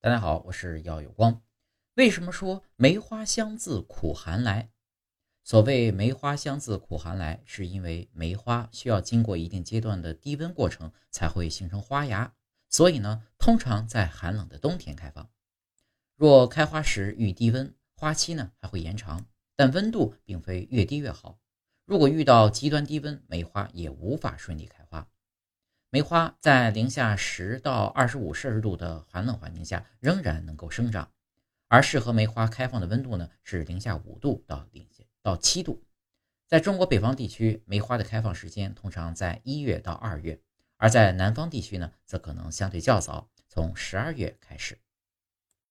大家好，我是耀有光。为什么说梅花香自苦寒来？所谓梅花香自苦寒来，是因为梅花需要经过一定阶段的低温过程才会形成花芽，所以呢，通常在寒冷的冬天开放。若开花时遇低温，花期呢还会延长，但温度并非越低越好。如果遇到极端低温，梅花也无法顺利开花。梅花在零下十到二十五摄氏度的寒冷环境下仍然能够生长，而适合梅花开放的温度呢是零下五度到零下到七度。在中国北方地区，梅花的开放时间通常在一月到二月，而在南方地区呢则可能相对较早，从十二月开始。